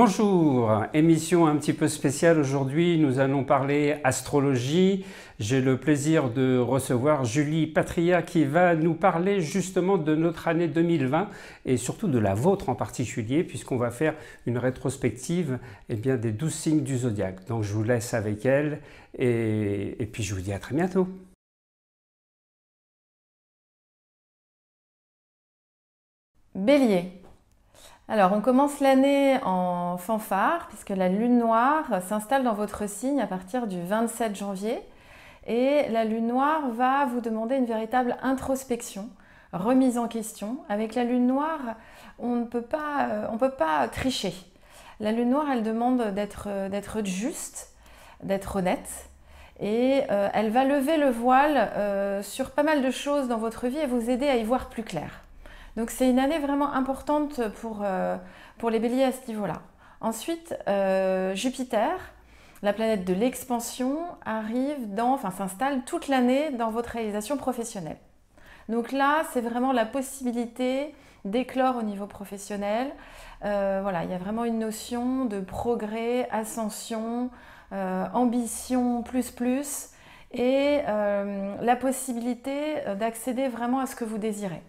Bonjour, émission un petit peu spéciale aujourd'hui. Nous allons parler astrologie. J'ai le plaisir de recevoir Julie Patria qui va nous parler justement de notre année 2020 et surtout de la vôtre en particulier puisqu'on va faire une rétrospective eh des 12 signes du zodiaque. Donc je vous laisse avec elle et puis je vous dis à très bientôt. Bélier. Alors, on commence l'année en fanfare, puisque la lune noire s'installe dans votre signe à partir du 27 janvier. Et la lune noire va vous demander une véritable introspection, remise en question. Avec la lune noire, on ne peut pas, euh, tricher. La lune noire, elle demande d'être juste, d'être honnête. Et euh, elle va lever le voile euh, sur pas mal de choses dans votre vie et vous aider à y voir plus clair. Donc c'est une année vraiment importante pour, euh, les béliers à ce niveau-là. Ensuite, euh, Jupiter, la planète de l'expansion, arrive dans, enfin s'installe toute l'année dans votre réalisation professionnelle. Donc là, c'est vraiment la possibilité d'éclore au niveau professionnel. Euh, voilà, il y a vraiment une notion de progrès, ascension, ambition plus plus, et la possibilité d'accéder vraiment à ce que vous désirez.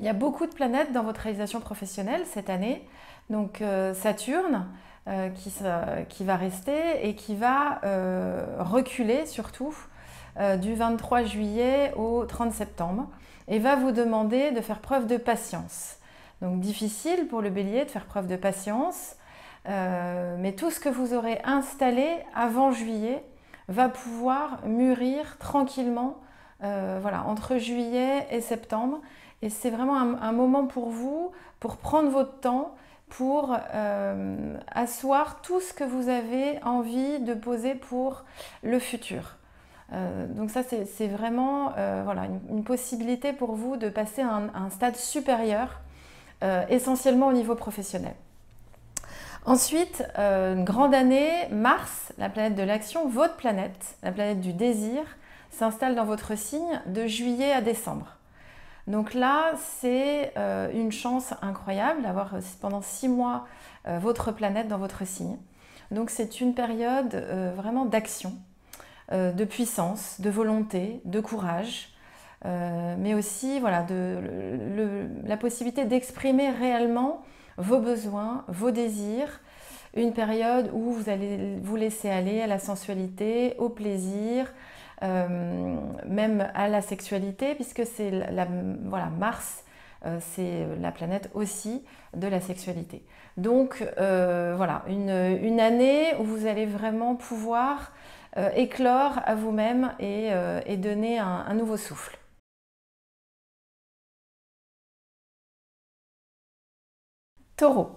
Il y a beaucoup de planètes dans votre réalisation professionnelle cette année. Donc euh, Saturne euh, qui, va rester et qui va euh, reculer surtout du 23 juillet au 30 septembre et va vous demander de faire preuve de patience. Donc difficile pour le bélier de faire preuve de patience, mais tout ce que vous aurez installé avant juillet va pouvoir mûrir tranquillement voilà, entre juillet et septembre et c'est vraiment un, moment pour vous, pour prendre votre temps, pour euh, asseoir tout ce que vous avez envie de poser pour le futur. Euh, donc ça, c'est vraiment euh, voilà, une, possibilité pour vous de passer à un, stade supérieur, essentiellement au niveau professionnel. Ensuite, une grande année, Mars, la planète de l'action, votre planète, la planète du désir, s'installe dans votre signe de juillet à décembre. Donc là, c'est euh, une chance incroyable d'avoir euh, pendant six mois euh, votre planète dans votre signe. Donc c'est une période vraiment d'action, de puissance, de volonté, de courage, mais aussi voilà, la possibilité d'exprimer réellement vos besoins, vos désirs, une période où vous allez vous laisser aller à la sensualité, au plaisir, euh, même à la sexualité, puisque c'est la, voilà, Mars, euh, c'est la planète aussi de la sexualité. Donc euh, voilà, une, année où vous allez vraiment pouvoir éclore à vous-même et, donner un, nouveau souffle. Taureau.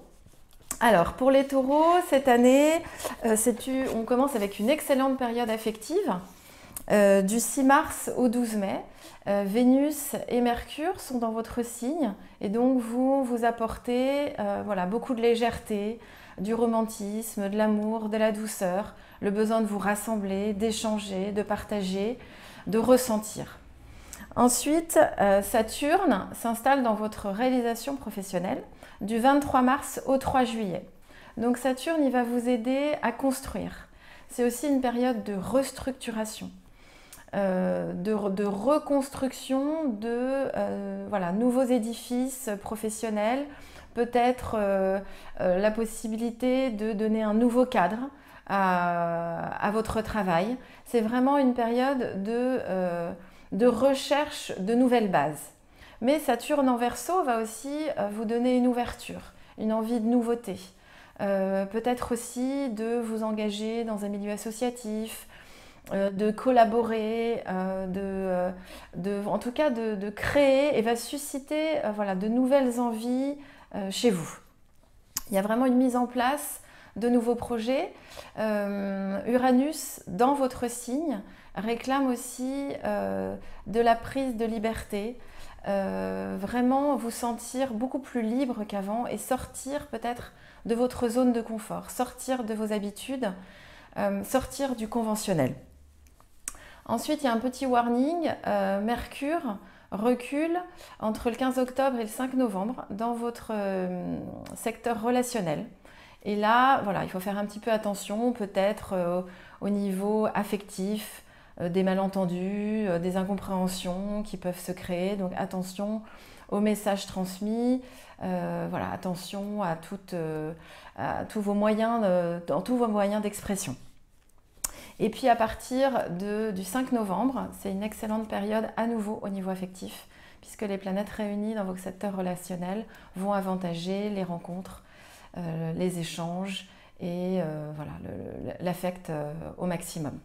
Alors, pour les taureaux, cette année, on commence avec une excellente période affective. Euh, du 6 mars au 12 mai, euh, Vénus et Mercure sont dans votre signe et donc vous vous apportez euh, voilà, beaucoup de légèreté, du romantisme, de l'amour, de la douceur, le besoin de vous rassembler, d'échanger, de partager, de ressentir. Ensuite, Saturne s'installe dans votre réalisation professionnelle du 23 mars au 3 juillet. Donc Saturne, il va vous aider à construire. C'est aussi une période de restructuration. Euh, de, reconstruction de euh, voilà, nouveaux édifices professionnels, peut-être euh, la possibilité de donner un nouveau cadre à, votre travail. C'est vraiment une période de, de, recherche de nouvelles bases. Mais Saturne en verso va aussi vous donner une ouverture, une envie de nouveauté. peut-être aussi de vous engager dans un milieu associatif, euh, de collaborer, euh, euh, en tout cas de, créer et va susciter voilà, de nouvelles envies chez vous. Il y a vraiment une mise en place de nouveaux projets. Uranus, dans votre signe, réclame aussi de la prise de liberté, vraiment vous sentir beaucoup plus libre qu'avant et sortir peut-être de votre zone de confort, sortir de vos habitudes, sortir du conventionnel. Ensuite, il y a un petit warning. Euh, Mercure recule entre le 15 octobre et le 5 novembre dans votre euh, secteur relationnel. Et là, voilà, il faut faire un petit peu attention, peut-être euh, au niveau affectif, des malentendus, des incompréhensions qui peuvent se créer. Donc attention aux messages transmis, voilà, attention à, à tous vos moyens, dans tous vos moyens d'expression. Et puis à partir du 5 novembre, c'est une excellente période à nouveau au niveau affectif, puisque les planètes réunies dans vos secteurs relationnels vont avantager les rencontres, euh, les échanges et euh, voilà, l'affect euh, au maximum.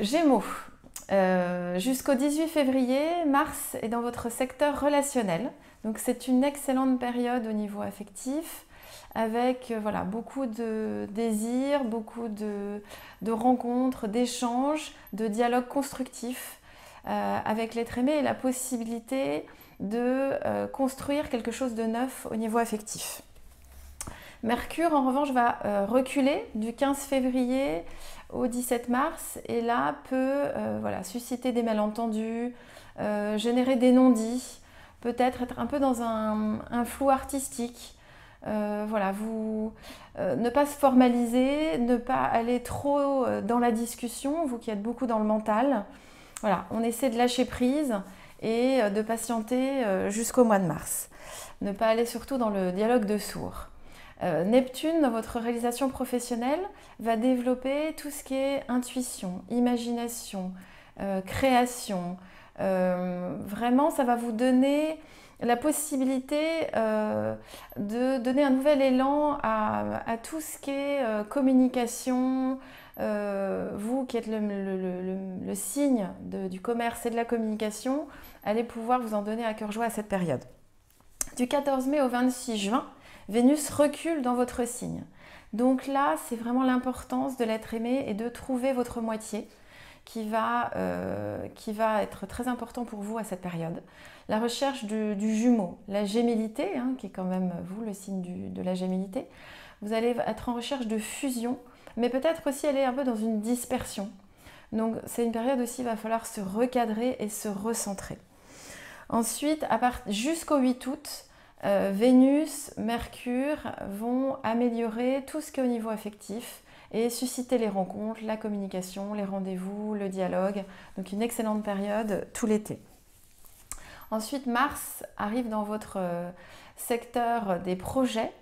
Gémeaux. Jusqu'au 18 février, Mars est dans votre secteur relationnel. Donc c'est une excellente période au niveau affectif avec voilà, beaucoup de désirs, beaucoup de, rencontres, d'échanges, de dialogues constructifs euh, avec l'être aimé et la possibilité de euh, construire quelque chose de neuf au niveau affectif. Mercure, en revanche, va euh, reculer du 15 février au 17 mars et là peut voilà, susciter des malentendus, générer des non-dits, peut-être être un peu dans un, flou artistique. Voilà, vous ne pas se formaliser, ne pas aller trop dans la discussion, vous qui êtes beaucoup dans le mental. Voilà, on essaie de lâcher prise et euh, de patienter euh, jusqu'au mois de mars. Ne pas aller surtout dans le dialogue de sourds. Euh, Neptune, dans votre réalisation professionnelle, va développer tout ce qui est intuition, imagination, création. vraiment, ça va vous donner la possibilité de donner un nouvel élan à, tout ce qui est communication, euh, vous qui êtes le, signe du commerce et de la communication, allez pouvoir vous en donner à cœur joie à cette période. Du 14 mai au 26 juin, Vénus recule dans votre signe. Donc là, c'est vraiment l'importance de l'être aimé et de trouver votre moitié qui va, euh, qui va être très important pour vous à cette période. La recherche du, jumeau, la gémilité, hein, qui est quand même vous le signe de la gémilité. Vous allez être en recherche de fusion mais peut-être aussi est un peu dans une dispersion. Donc c'est une période aussi, il va falloir se recadrer et se recentrer. Ensuite, jusqu'au 8 août, euh, Vénus, Mercure vont améliorer tout ce qui est au niveau affectif et susciter les rencontres, la communication, les rendez-vous, le dialogue. Donc une excellente période tout l'été. Ensuite, Mars arrive dans votre euh, secteur des projets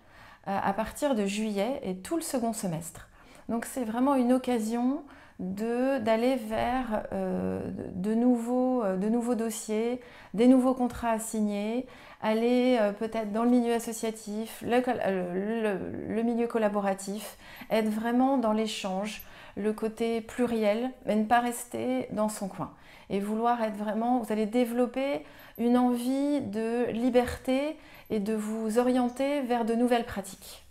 euh, à partir de juillet et tout le second semestre. Donc c'est vraiment une occasion d'aller vers euh, de, nouveaux, de, nouveaux, dossiers, des nouveaux contrats à signer, aller euh, peut-être dans le milieu associatif, le, milieu collaboratif, être vraiment dans l'échange, le côté pluriel, mais ne pas rester dans son coin. Et vouloir être vraiment, vous allez développer une envie de liberté et de vous orienter vers de nouvelles pratiques.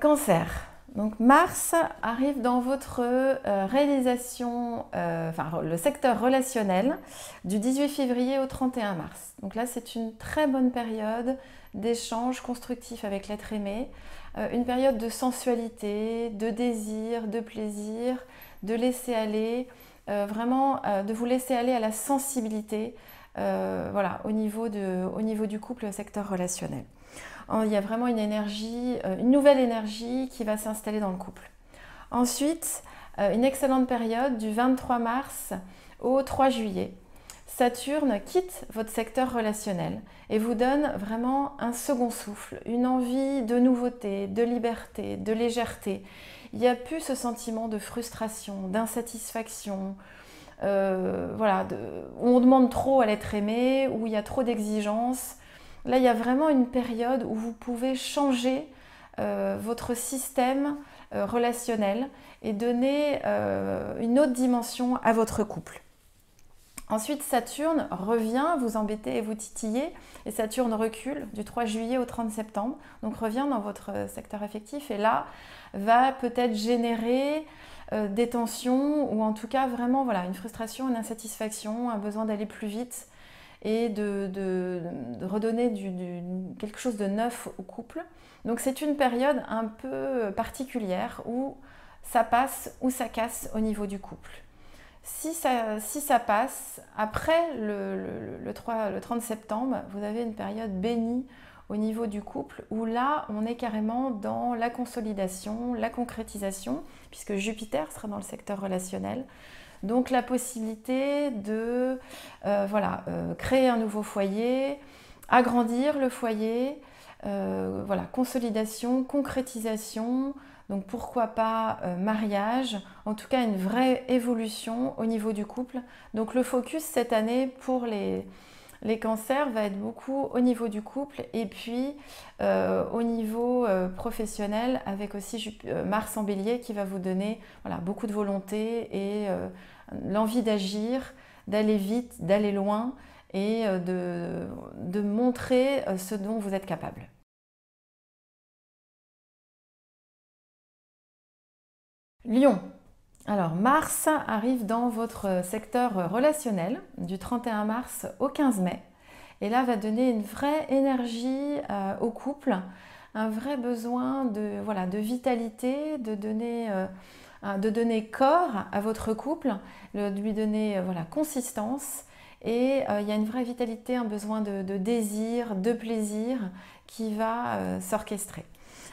Cancer. Donc Mars arrive dans votre euh, réalisation, euh, enfin le secteur relationnel du 18 février au 31 mars. Donc là c'est une très bonne période d'échange constructif avec l'être aimé, euh, une période de sensualité, de désir, de plaisir, de laisser aller, vraiment de vous laisser aller à la sensibilité voilà, au niveau, de, au niveau du couple, le secteur relationnel. Oh, il y a vraiment une énergie, euh, une nouvelle énergie qui va s'installer dans le couple. Ensuite, euh, une excellente période du 23 mars au 3 juillet. Saturne quitte votre secteur relationnel et vous donne vraiment un second souffle, une envie de nouveauté, de liberté, de légèreté. Il n'y a plus ce sentiment de frustration, d'insatisfaction, euh, voilà, où on demande trop à l'être aimé, où il y a trop d'exigences. Là, il y a vraiment une période où vous pouvez changer euh, votre système euh, relationnel et donner euh, une autre dimension à votre couple. Ensuite, Saturne revient vous embêter et vous titiller. Et Saturne recule du 3 juillet au 30 septembre. Donc revient dans votre secteur affectif et là va peut-être générer des tensions ou en tout cas vraiment voilà, une frustration, une insatisfaction, un besoin d'aller plus vite et de, redonner quelque chose de neuf au couple. Donc c'est une période un peu particulière où ça passe ou ça casse au niveau du couple. Si ça, si passe, après le, le, 3, le 30 septembre, vous avez une période bénie au niveau du couple où là, on est carrément dans la consolidation, la concrétisation, puisque Jupiter sera dans le secteur relationnel. Donc la possibilité de euh, voilà, euh, créer un nouveau foyer, agrandir le foyer, euh, voilà, consolidation, concrétisation, donc pourquoi pas mariage, en tout cas une vraie évolution au niveau du couple. Donc le focus cette année pour les, les cancers va être beaucoup au niveau du couple et puis euh, au niveau euh, professionnel avec aussi euh, Mars en bélier qui va vous donner beaucoup de volonté et l'envie d'agir, d'aller vite, d'aller loin et de, de montrer ce dont vous êtes capable. Lion, alors Mars arrive dans votre secteur relationnel du 31 mars au 15 mai et là va donner une vraie énergie euh, au couple, un vrai besoin de, voilà, de vitalité, de donner, euh, de donner corps à votre couple, de lui donner euh, consistance et il y a une vraie vitalité, un besoin de, de désir, de plaisir qui va s'orchestrer.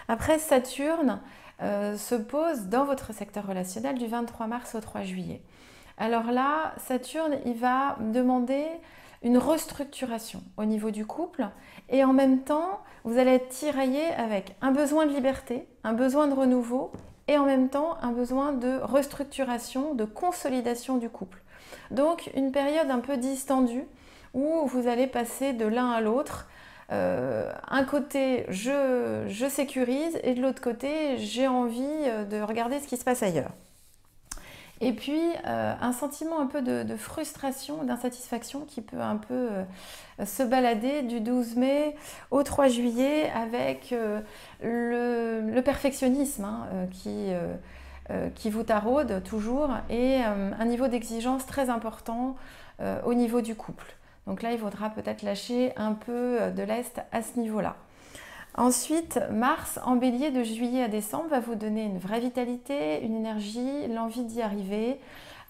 Après Saturne, euh, se pose dans votre secteur relationnel du 23 mars au 3 juillet. Alors là, Saturne, il va demander une restructuration au niveau du couple et en même temps, vous allez être tiraillé avec un besoin de liberté, un besoin de renouveau et en même temps un besoin de restructuration, de consolidation du couple. Donc une période un peu distendue où vous allez passer de l'un à l'autre euh, un côté, je, sécurise et de l'autre côté, j'ai envie euh, de regarder ce qui se passe ailleurs. Et puis, euh, un sentiment un peu de, frustration, d'insatisfaction qui peut un peu se balader du 12 mai au 3 juillet avec le, perfectionnisme hein, qui, qui vous taraude toujours et un niveau d'exigence très important au niveau du couple. Donc là, il faudra peut-être lâcher un peu euh, de l'Est à ce niveau-là. Ensuite, Mars en bélier de juillet à décembre va vous donner une vraie vitalité, une énergie, l'envie d'y arriver,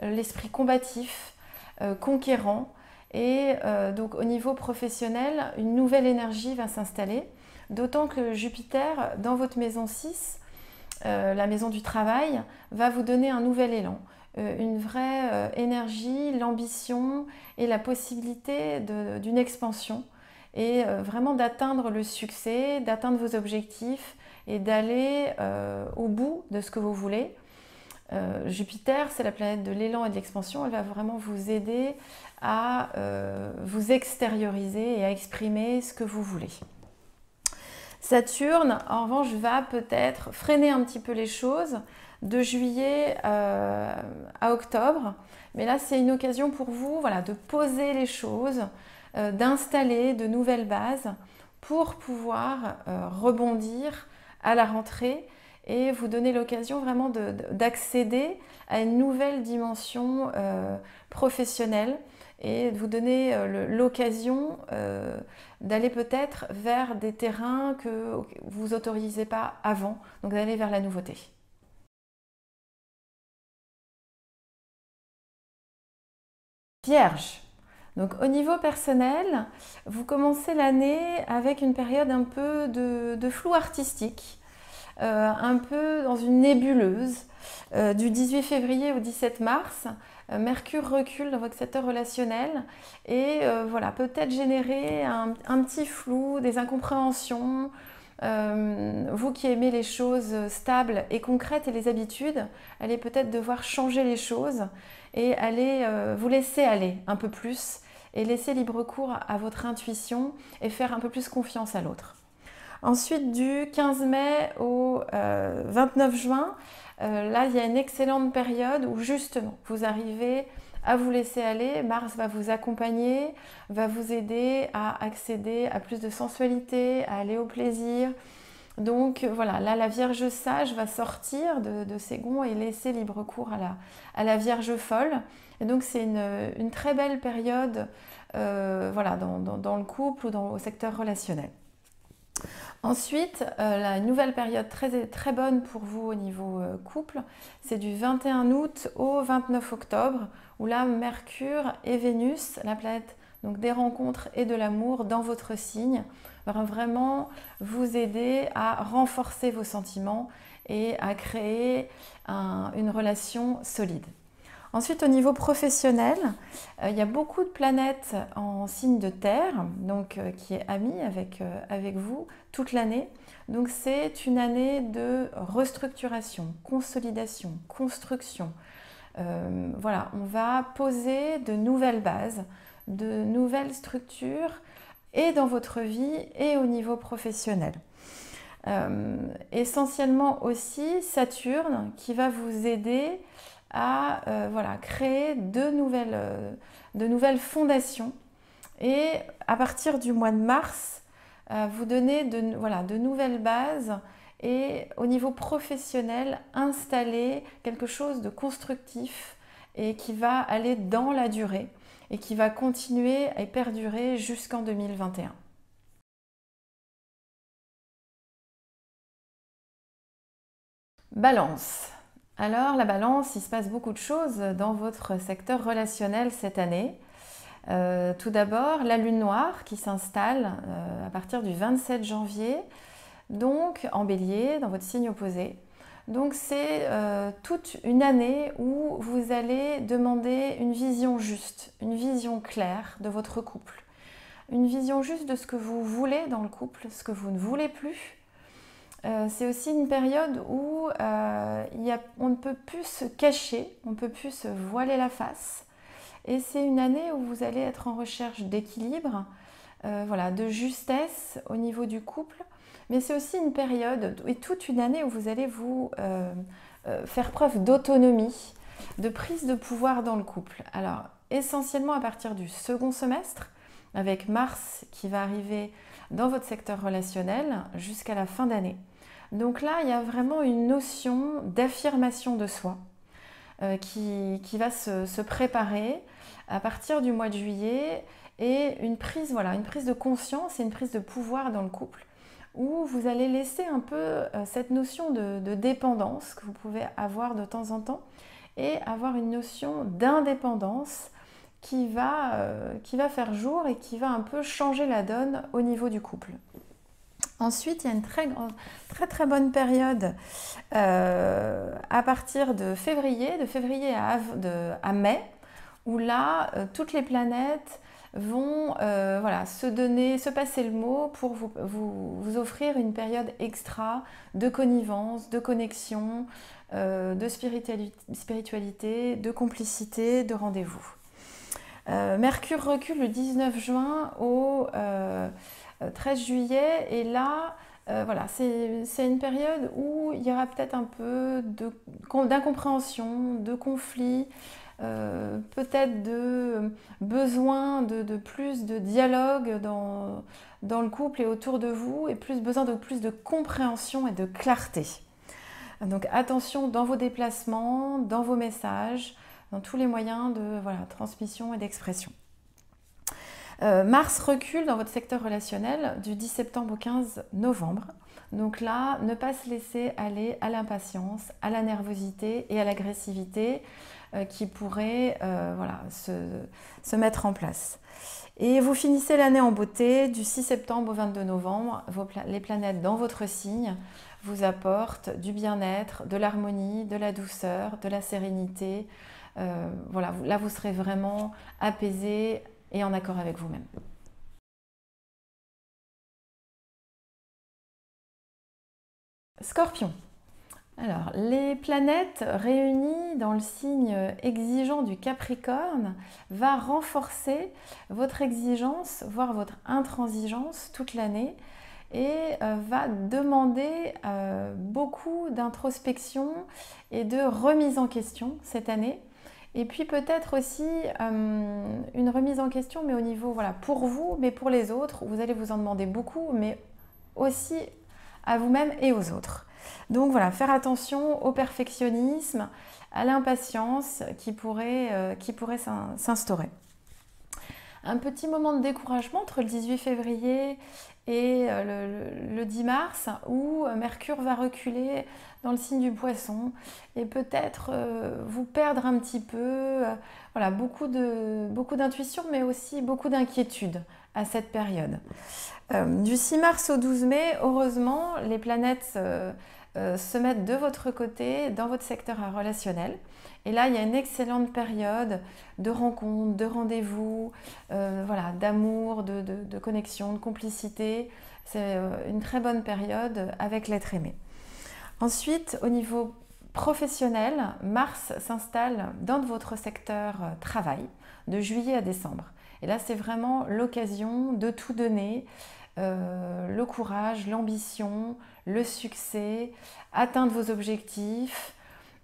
euh, l'esprit combatif, euh, conquérant. Et donc au niveau professionnel, une nouvelle énergie va s'installer. D'autant que Jupiter, dans votre maison 6, la maison du travail, va vous donner un nouvel élan. Euh, une vraie euh, énergie, l'ambition et la possibilité d'une expansion et euh, vraiment d'atteindre le succès, d'atteindre vos objectifs et d'aller au bout de ce que vous voulez. Jupiter, c'est la planète de l'élan et de l'expansion, elle va vraiment vous aider à vous extérioriser et à exprimer ce que vous voulez. Saturne, en revanche, va peut-être freiner un petit peu les choses de juillet euh, à octobre. Mais là, c'est une occasion pour vous voilà, de poser les choses, euh, d'installer de nouvelles bases pour pouvoir euh, rebondir à la rentrée et vous donner l'occasion vraiment d'accéder à une nouvelle dimension professionnelle et vous donner l'occasion d'aller peut-être vers des terrains que vous autorisez pas avant, donc d'aller vers la nouveauté. Vierge. Donc au niveau personnel, vous commencez l'année avec une période un peu de, flou artistique, euh, un peu dans une nébuleuse. Euh, du 18 février au 17 mars, euh, Mercure recule dans votre secteur relationnel et voilà, peut-être générer un, petit flou, des incompréhensions. vous qui aimez les choses stables et concrètes et les habitudes, allez peut-être devoir changer les choses et allez euh, vous laisser aller un peu plus et laisser libre cours à votre intuition et faire un peu plus confiance à l'autre. Ensuite, du 15 mai au 29 euh, juin, euh, là, il y a une excellente période où justement, vous arrivez à vous laisser aller. Mars va vous accompagner, va vous aider à accéder à plus de sensualité, à aller au plaisir, donc voilà, là la Vierge sage va sortir de, ses gonds et laisser libre cours à la, Vierge folle. Et donc c'est une, très belle période euh, voilà, dans, le couple ou dans, au secteur relationnel. Ensuite, euh, la nouvelle période très, bonne pour vous au niveau euh, couple, c'est du 21 août au 29 octobre, où là, Mercure et Vénus, la planète donc des rencontres et de l'amour dans votre signe, vraiment vous aider à renforcer vos sentiments et à créer une relation solide. Ensuite, au niveau professionnel, euh, il y a beaucoup de planètes en signe de terre, donc euh, qui est amie avec, euh, avec vous toute l'année. Donc c'est une année de restructuration, consolidation, construction. voilà, on va poser de nouvelles bases, de nouvelles structures, et dans votre vie et au niveau professionnel. essentiellement aussi Saturne qui va vous aider à euh, voilà, créer de nouvelles, euh, de nouvelles fondations et à partir du mois de mars, euh, vous donner de, voilà, de nouvelles bases et au niveau professionnel, installer quelque chose de constructif et qui va aller dans la durée et qui va continuer et perdurer jusqu'en 2021. Balance. Alors la balance, il se passe beaucoup de choses dans votre secteur relationnel cette année. Euh, tout d'abord, la lune noire qui s'installe euh, à partir du 27 janvier, donc en bélier, dans votre signe opposé. Donc c'est euh, toute une année où vous allez demander une vision juste, une vision claire de votre couple, une vision juste de ce que vous voulez dans le couple, ce que vous ne voulez plus, euh, c'est aussi une période où euh, on ne peut plus se cacher, on ne peut plus se voiler la face. Et c'est une année où vous allez être en recherche d'équilibre, voilà, de justesse au niveau du couple. Mais c'est aussi une période et toute une année où vous allez vous faire preuve d'autonomie, de prise de pouvoir dans le couple. Alors, essentiellement à partir du second semestre, avec Mars qui va arriver dans votre secteur relationnel jusqu'à la fin d'année. Donc là, il y a vraiment une notion d'affirmation de soi euh, qui, va se, préparer à partir du mois de juillet et une prise, voilà, une prise de conscience et une prise de pouvoir dans le couple où vous allez laisser un peu euh, cette notion de, dépendance que vous pouvez avoir de temps en temps et avoir une notion d'indépendance qui va, euh, qui va faire jour et qui va un peu changer la donne au niveau du couple. Ensuite, il y a une très, très, très bonne période euh, à partir de février, de février à, mai, où là, toutes les planètes vont euh, voilà, se donner, se passer le mot pour vous, offrir une période extra de connivence, de connexion, de spiritualité, de complicité, de rendez-vous. Mercure recule le 19 juin au 13 euh, juillet. Et là, euh, voilà, c'est une période où il y aura peut-être un peu d'incompréhension, de, conflit, euh, peut-être de besoin de, plus de dialogue dans, dans, le couple et autour de vous, et plus besoin de plus de compréhension et de clarté. Donc attention dans vos déplacements, dans vos messages, dans tous les moyens de voilà, transmission et d'expression. Euh, Mars recule dans votre secteur relationnel du 10 septembre au 15 novembre. Donc là, ne pas se laisser aller à l'impatience, à la nervosité et à l'agressivité euh, qui pourraient euh, voilà, se, mettre en place. Et vous finissez l'année en beauté du 6 septembre au 22 novembre. les planètes dans votre signe vous apportent du bien-être, de l'harmonie, de la douceur, de la sérénité. voilà, là, vous serez vraiment apaisé, et en accord avec vous-même. Scorpion. Alors, les planètes réunies dans le signe exigeant du Capricorne va renforcer votre exigence, voire votre intransigeance toute l'année et euh, va demander euh, beaucoup d'introspection et de remise en question cette année et puis peut-être aussi euh, une remise en question, mais au niveau, voilà, pour vous, mais pour les autres, vous allez vous en demander beaucoup, mais aussi à vous-même et aux autres. Donc voilà, faire attention au perfectionnisme, à l'impatience qui pourrait, euh, s'instaurer. un petit moment de découragement entre le 18 février et le, 10 mars où Mercure va reculer dans le signe du poisson et peut-être vous perdre un petit peu. voilà, beaucoup d'intuition beaucoup mais aussi beaucoup d'inquiétude à cette période. du 6 mars au 12 mai, heureusement, les planètes se mettent de votre côté dans votre secteur relationnel. Et là, il y a une excellente période de rencontres, de rendez-vous, euh, voilà, d'amour, de, connexion, de complicité. C'est euh, une très bonne période avec l'être aimé. Ensuite, au niveau professionnel, Mars s'installe dans votre secteur euh, travail de juillet à décembre. Et là, c'est vraiment l'occasion de tout donner, le courage, l'ambition, le succès, atteindre vos objectifs,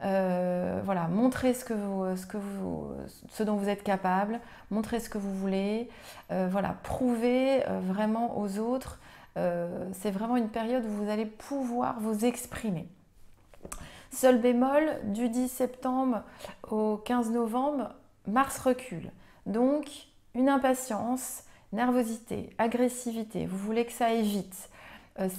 euh, voilà, montrez ce, que vous, ce, que vous, ce dont vous êtes capable, montrez ce que vous voulez, euh, voilà, prouvez euh, vraiment aux autres. c'est vraiment une période où vous allez pouvoir vous exprimer. Seul bémol, du 10 septembre au 15 novembre, Mars recule. Donc, une impatience, nervosité, agressivité, vous voulez que ça aille vite. Euh,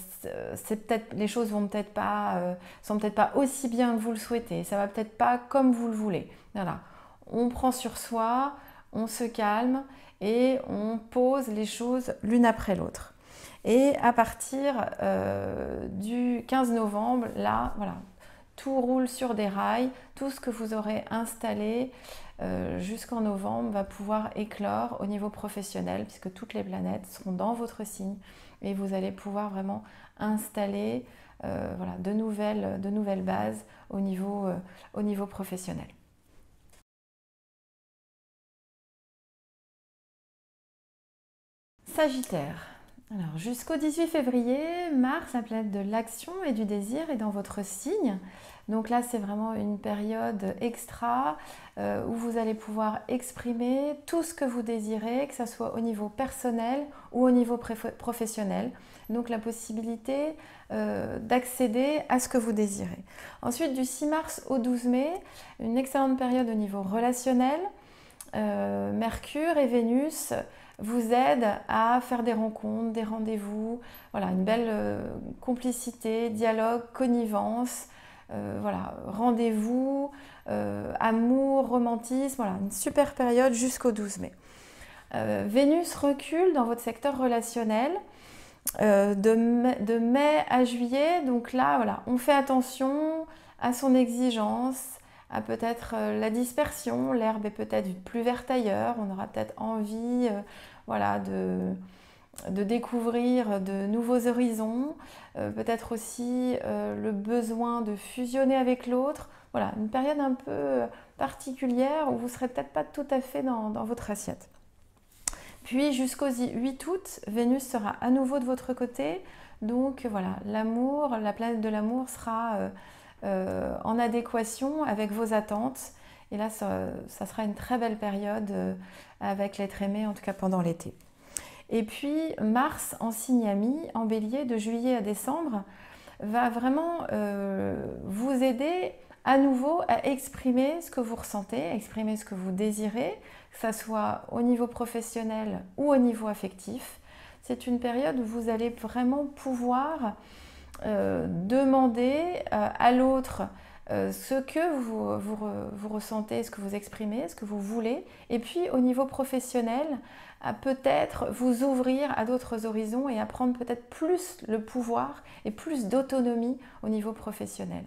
c'est peut-être les choses vont peut-être pas euh, sont peut-être pas aussi bien que vous le souhaitez, ça va peut-être pas comme vous le voulez. Voilà, on prend sur soi, on se calme et on pose les choses l'une après l'autre. Et à partir euh, du 15 novembre, là, voilà, tout roule sur des rails, tout ce que vous aurez installé jusqu'en novembre va pouvoir éclore au niveau professionnel puisque toutes les planètes seront dans votre signe et vous allez pouvoir vraiment installer euh, voilà, de, nouvelles, de nouvelles bases au niveau, euh, au niveau professionnel. Sagittaire. Alors jusqu'au 18 février, Mars, la planète de l'action et du désir, est dans votre signe. Donc là, c'est vraiment une période extra euh, où vous allez pouvoir exprimer tout ce que vous désirez, que ce soit au niveau personnel ou au niveau professionnel. Donc la possibilité euh, d'accéder à ce que vous désirez. Ensuite, du 6 mars au 12 mai, une excellente période au niveau relationnel. Euh, Mercure et Vénus vous aident à faire des rencontres, des rendez-vous, voilà, une belle complicité, dialogue, connivence, euh, voilà, rendez-vous, euh, amour, romantisme, voilà, une super période jusqu'au 12 mai. Euh, Vénus recule dans votre secteur relationnel de mai, à juillet, donc là, voilà, on fait attention à son exigence, à peut-être la dispersion, l'herbe est peut-être plus verte ailleurs, on aura peut-être envie voilà, de, de découvrir de nouveaux horizons, euh, peut-être aussi euh, le besoin de fusionner avec l'autre. Voilà, une période un peu particulière où vous ne serez peut-être pas tout à fait dans, votre assiette. Puis jusqu'au 8 août, Vénus sera à nouveau de votre côté. Donc voilà, l'amour, la planète de l'amour sera euh, en adéquation avec vos attentes. Et là, ça sera une très belle période avec l'être aimé, en tout cas pendant l'été. Et puis Mars en signe ami, en bélier, de juillet à décembre, va vraiment euh, vous aider à nouveau à exprimer ce que vous ressentez, à exprimer ce que vous désirez, que ce soit au niveau professionnel ou au niveau affectif. C'est une période où vous allez vraiment pouvoir euh, demander euh, à l'autre ce que vous, vous, ressentez, ce que vous exprimez, ce que vous voulez. Et puis au niveau professionnel, à peut-être vous ouvrir à d'autres horizons et à prendre peut-être plus le pouvoir et plus d'autonomie au niveau professionnel.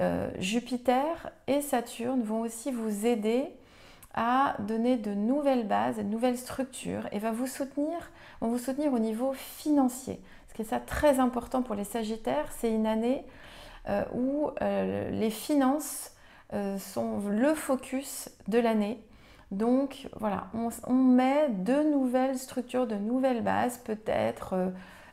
Euh, Jupiter et Saturne vont aussi vous aider à donner de nouvelles bases, de nouvelles structures et vont vous soutenir au niveau financier. Ce qui est ça très important pour les Sagittaires, c'est une année euh, où euh, les finances sont le focus de l'année donc voilà, on, met de nouvelles structures, de nouvelles bases, peut-être, euh,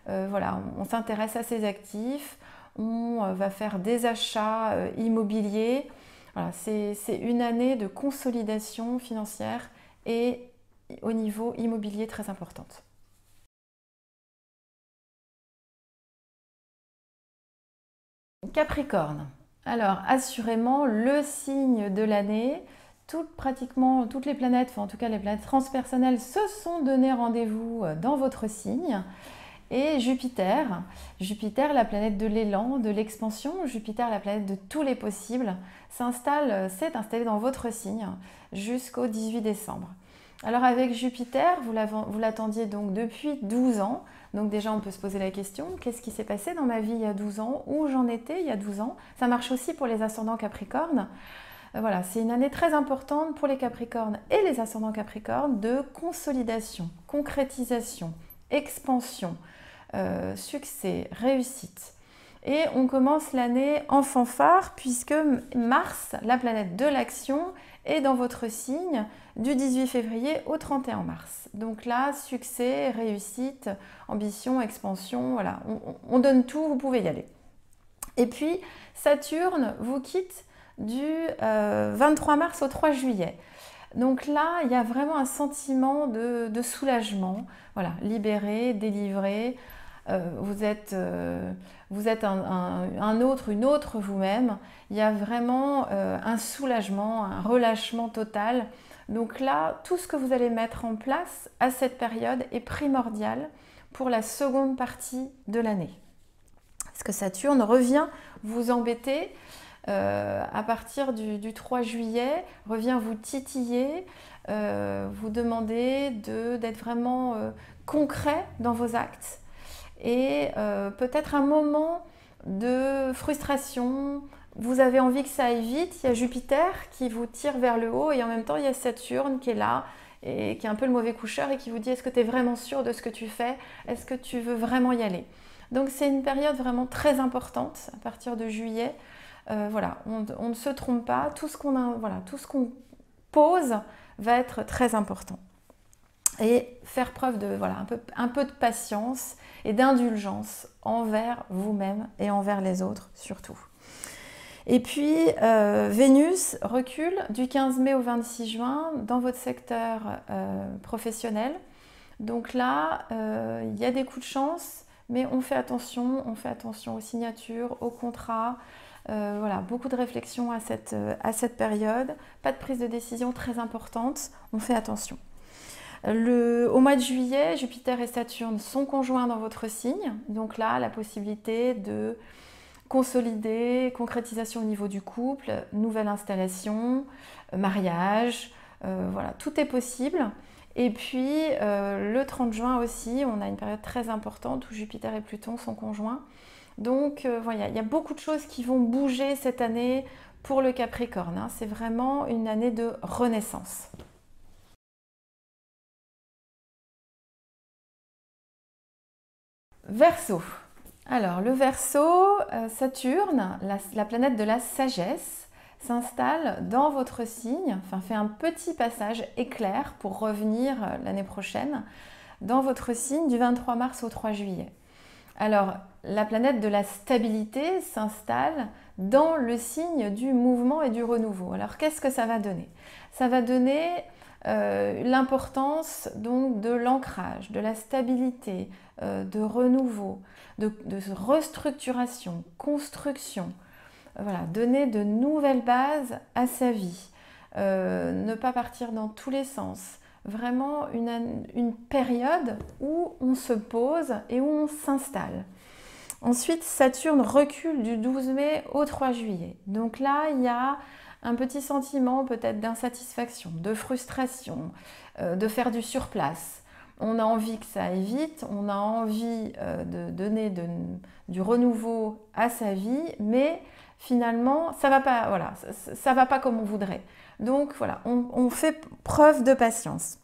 euh, voilà, on, s'intéresse à ces actifs, on euh, va faire des achats immobiliers. Voilà, c'est une année de consolidation financière et au niveau immobilier très importante. Capricorne. Alors, assurément, le signe de l'année, pratiquement toutes les planètes, enfin en tout cas les planètes transpersonnelles, se sont donné rendez-vous euh, dans votre signe. Et Jupiter, Jupiter, la planète de l'élan, de l'expansion, Jupiter, la planète de tous les possibles, s'installe, euh, s'est installé dans votre signe jusqu'au 18 décembre. Alors avec Jupiter, vous l'attendiez donc depuis 12 ans. Donc déjà, on peut se poser la question, qu'est-ce qui s'est passé dans ma vie il y a 12 ans? Où j'en étais il y a 12 ans? Ça marche aussi pour les ascendants Capricorne. Euh, voilà, c'est une année très importante pour les Capricornes et les ascendants Capricornes de consolidation, concrétisation, expansion, euh, succès, réussite. Et on commence l'année en fanfare puisque Mars, la planète de l'action, est dans votre signe du 18 février au 31 mars. Donc là, succès, réussite, ambition, expansion, voilà, on, donne tout, vous pouvez y aller. Et puis, Saturne vous quitte du 23 euh, mars au 3 juillet. Donc là, il y a vraiment un sentiment de, soulagement, voilà, libéré, délivré. Euh, vous êtes, euh, vous êtes un, autre, une autre vous-même. Il y a vraiment un soulagement, un relâchement total. Donc là, tout ce que vous allez mettre en place à cette période est primordial pour la seconde partie de l'année. Parce que Saturne revient vous embêter euh, à partir du, 3 juillet, revient vous titiller, euh, vous demander d'être vraiment euh, concret dans vos actes. Et peut-être un moment de frustration, vous avez envie que ça aille vite, il y a Jupiter qui vous tire vers le haut et en même temps il y a Saturne qui est là et qui est un peu le mauvais coucheur et qui vous dit est-ce que tu es vraiment sûr de ce que tu fais? Est-ce que tu veux vraiment y aller? Donc c'est une période vraiment très importante à partir de juillet euh, voilà, on, ne se trompe pas. Tout ce qu'on pose va être très important. Et faire preuve de voilà, un, peu, un peu de patience et d'indulgence envers vous-même et envers les autres surtout. Et puis, euh, Vénus recule du 15 mai au 26 juin dans votre secteur euh, professionnel. Donc là, il y a des coups de chance, mais on fait attention, on fait attention aux signatures, aux contrats, euh, voilà, beaucoup de réflexion à cette, euh, à cette période, pas de prise de décision très importante, on fait attention. Au mois de juillet, Jupiter et Saturne sont conjoints dans votre signe, donc là, la possibilité de consolider, concrétisation au niveau du couple, nouvelle installation, euh, mariage, voilà, tout est possible. Et puis le 30 juin aussi, on a une période très importante où Jupiter et Pluton sont conjoints. Donc euh, voilà, il y a beaucoup de choses qui vont bouger cette année pour le Capricorne. Hein. C'est vraiment une année de renaissance. Verseau. Alors le Verseau, euh, Saturne, la, planète de la sagesse, s'installe dans votre signe, enfin fait un petit passage éclair pour revenir euh, l'année prochaine dans votre signe du 23 mars au 3 juillet. Alors, la planète de la stabilité s'installe dans le signe du mouvement et du renouveau. Alors, qu'est-ce que ça va donner? Ça va donner euh, l'importance donc de l'ancrage, de la stabilité, euh, de renouveau, de, restructuration, construction. Voilà, donner de nouvelles bases à sa vie. Euh, ne pas partir dans tous les sens vraiment une, période où on se pose et où on s'installe. Ensuite, Saturne recule du 12 mai au 3 juillet. Donc là, il y a un petit sentiment peut-être d'insatisfaction, de frustration, euh, de faire du surplace. On a envie que ça aille vite, on a envie euh, de donner du renouveau à sa vie, mais finalement, ça va ça, va pas comme on voudrait. Donc voilà, on, fait preuve de patience.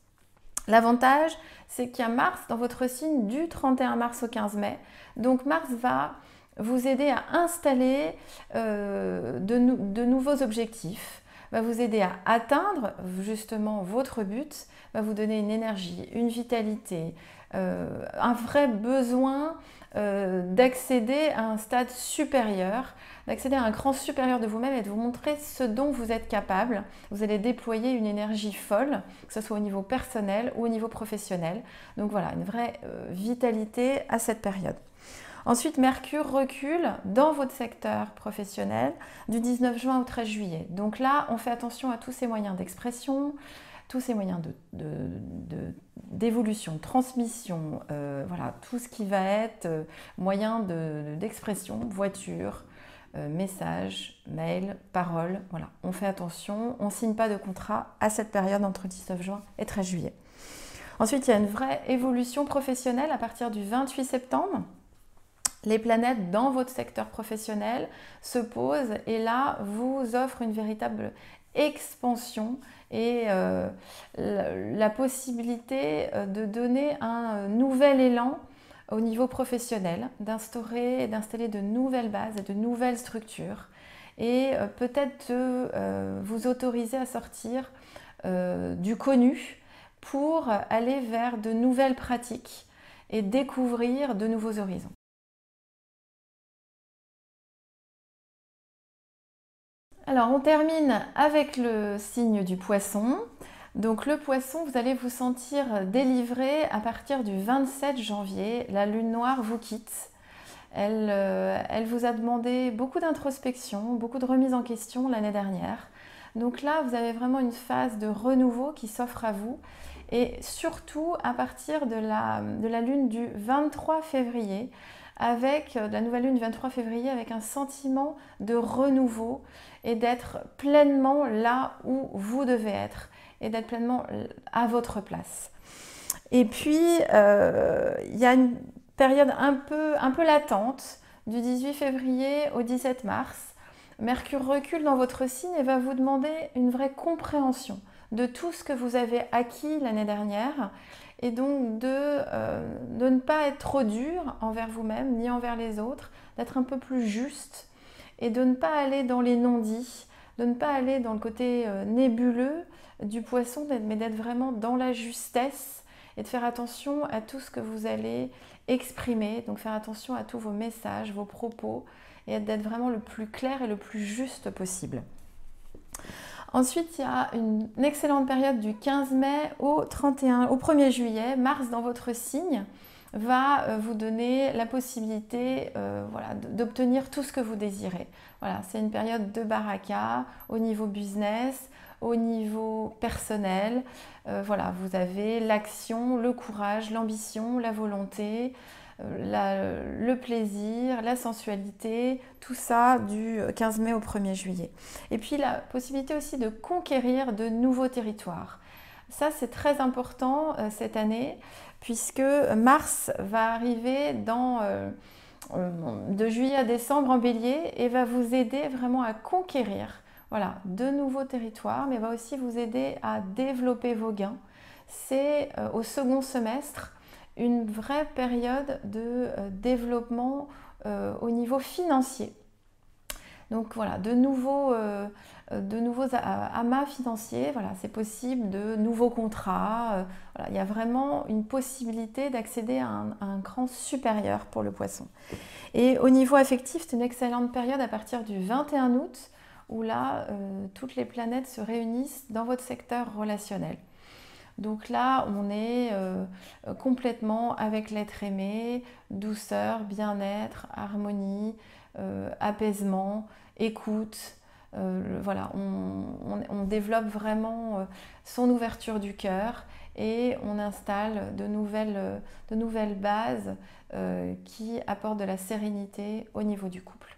L'avantage, c'est qu'il y a Mars dans votre signe du 31 mars au 15 mai. Donc Mars va vous aider à installer euh, de, nouveaux objectifs, va vous aider à atteindre justement votre but, va vous donner une énergie, une vitalité, euh, un vrai besoin euh, d'accéder à un stade supérieur, d'accéder à un cran supérieur de vous-même et de vous montrer ce dont vous êtes capable. Vous allez déployer une énergie folle, que ce soit au niveau personnel ou au niveau professionnel. Donc voilà, une vraie euh, vitalité à cette période. Ensuite, Mercure recule dans votre secteur professionnel du 19 juin au 13 juillet. Donc là, on fait attention à tous ces moyens d'expression, tous ces moyens d'évolution, de, transmission, euh, voilà, tout ce qui va être euh, moyen d'expression, voiture, euh, message, mail, parole. Voilà, on fait attention, on ne signe pas de contrat à cette période entre 19 juin et 13 juillet. Ensuite, il y a une vraie évolution professionnelle à partir du 28 septembre. Les planètes dans votre secteur professionnel se posent et là vous offrent une véritable expansion et euh, la, possibilité euh, de donner un nouvel élan au niveau professionnel, d'instaurer et d'installer de nouvelles bases et de nouvelles structures et peut-être de vous autoriser à sortir du connu pour aller vers de nouvelles pratiques et découvrir de nouveaux horizons. Alors on termine avec le signe du poisson. Donc le poisson, vous allez vous sentir délivré à partir du 27 janvier. La lune noire vous quitte. Elle, euh, elle vous a demandé beaucoup d'introspection, beaucoup de remise en question l'année dernière. Donc là, vous avez vraiment une phase de renouveau qui s'offre à vous. Et surtout à partir de la, de la lune du 23 février, avec euh, la nouvelle lune du 23 février, avec un sentiment de renouveau et d'être pleinement là où vous devez être et d'être pleinement à votre place. Et puis, euh, il y a une période un peu, latente du 18 février au 17 mars. Mercure recule dans votre signe et va vous demander une vraie compréhension de tout ce que vous avez acquis l'année dernière et donc de, euh, de, ne pas être trop dur envers vous-même ni envers les autres, d'être un peu plus juste et de ne pas aller dans les non-dits, de ne pas aller dans le côté euh, nébuleux du poisson, mais d'être vraiment dans la justesse et de faire attention à tout ce que vous allez exprimer, donc faire attention à tous vos messages, vos propos, et d'être vraiment le plus clair et le plus juste possible. Ensuite, il y a une excellente période du 15 mai au 31, au 1er juillet. Mars dans votre signe va euh, vous donner la possibilité euh, voilà, d'obtenir tout ce que vous désirez. Voilà, c'est une période de baraka au niveau business, au niveau personnel. Euh, voilà, vous avez l'action, le courage, l'ambition, la volonté, le plaisir, la sensualité, tout ça du 15 mai au 1er juillet. Et puis la possibilité aussi de conquérir de nouveaux territoires. Ça, c'est très important cette année puisque Mars va arriver euh, euh, de juillet à décembre en bélier et va vous aider vraiment à conquérir voilà, de nouveaux territoires, mais va aussi vous aider à développer vos gains. C'est euh, au second semestre une vraie période de développement au niveau financier. Donc voilà, de nouveaux, euh, amas financiers, voilà, c'est possible, de nouveaux contrats. Euh, il y a vraiment une possibilité d'accéder à, un cran supérieur pour le poisson. Et au niveau affectif, c'est une excellente période à partir du 21 août, où là, euh, toutes les planètes se réunissent dans votre secteur relationnel. Donc là, on est complètement avec l'être aimé, douceur, bien-être, harmonie, euh, apaisement, écoute. Euh, voilà, on, développe vraiment euh, son ouverture du cœur et on installe de nouvelles bases qui apportent de la sérénité au niveau du couple.